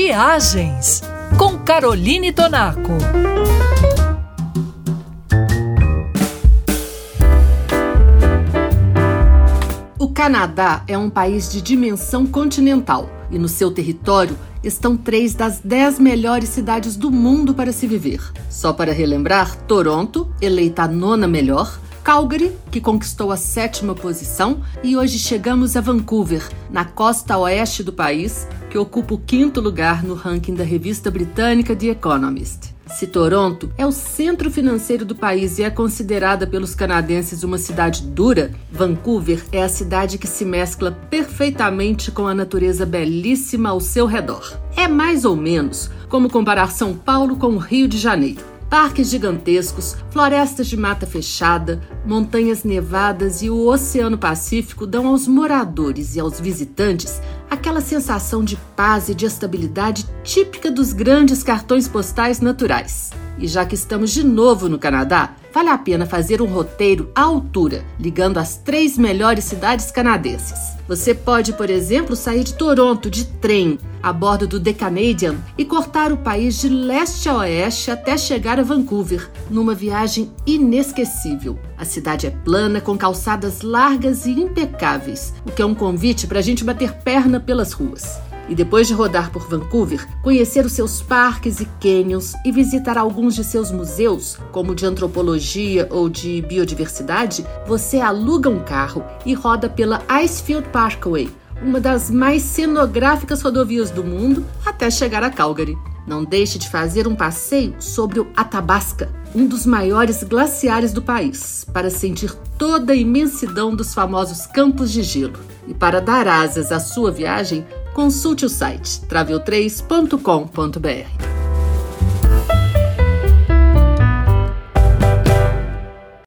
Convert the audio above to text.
Viagens com Caroline Tonaco. O Canadá é um país de dimensão continental e no seu território estão três das dez melhores cidades do mundo para se viver. Só para relembrar, Toronto, eleita a nona melhor, Calgary, que conquistou a sétima posição, e hoje chegamos a Vancouver, na costa oeste do país, que ocupa o quinto lugar no ranking da revista britânica The Economist. Se Toronto é o centro financeiro do país e é considerada pelos canadenses uma cidade dura, Vancouver é a cidade que se mescla perfeitamente com a natureza belíssima ao seu redor. É mais ou menos como comparar São Paulo com o Rio de Janeiro. Parques gigantescos, florestas de mata fechada, montanhas nevadas e o Oceano Pacífico dão aos moradores e aos visitantes aquela sensação de paz e de estabilidade típica dos grandes cartões postais naturais. E já que estamos de novo no Canadá, vale a pena fazer um roteiro à altura, ligando as três melhores cidades canadenses. Você pode, por exemplo, sair de Toronto de trem a bordo do The Canadian e cortar o país de leste a oeste até chegar a Vancouver, numa viagem inesquecível. A cidade é plana, com calçadas largas e impecáveis, o que é um convite para a gente bater perna pelas ruas. E depois de rodar por Vancouver, conhecer os seus parques e canyons e visitar alguns de seus museus, como de antropologia ou de biodiversidade, você aluga um carro e roda pela Icefield Parkway, uma das mais cenográficas rodovias do mundo, até chegar a Calgary. Não deixe de fazer um passeio sobre o Athabasca, um dos maiores glaciares do país, para sentir toda a imensidão dos famosos campos de gelo. E para dar asas à sua viagem, consulte o site travel3.com.br.